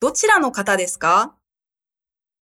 どちらの方ですか？